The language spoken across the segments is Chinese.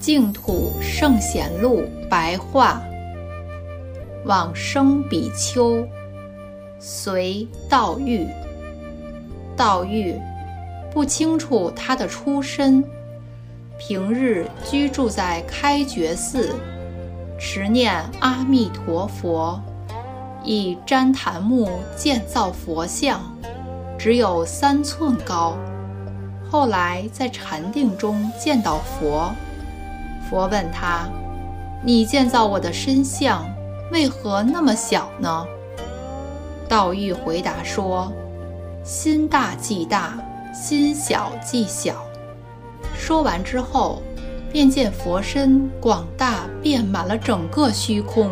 净土圣贤录白话，往生比丘，随道遇。道遇不清楚他的出身平日居住在开觉寺，持念阿弥陀佛，以旃檀木建造佛像，只有三寸高。后来在禅定中见到佛。佛问他：“你建造我的身像，为何那么小呢？”道玉回答说：“心大即大，心小即小。”说完之后，便见佛身广大，遍满了整个虚空。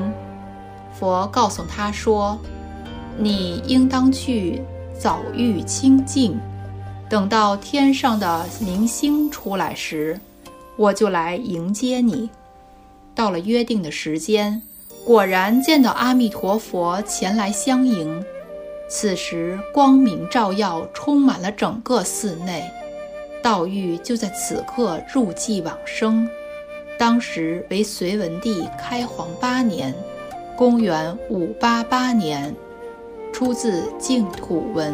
佛告诉他说：“你应当去早浴清净，等到天上的明星出来时。”我就来迎接你。到了约定的时间，果然见到阿弥陀佛前来相迎。此时光明照耀，充满了整个寺内。道玉就在此刻入寂往生。当时为隋文帝开皇八年，公元五八八年。出自净土文。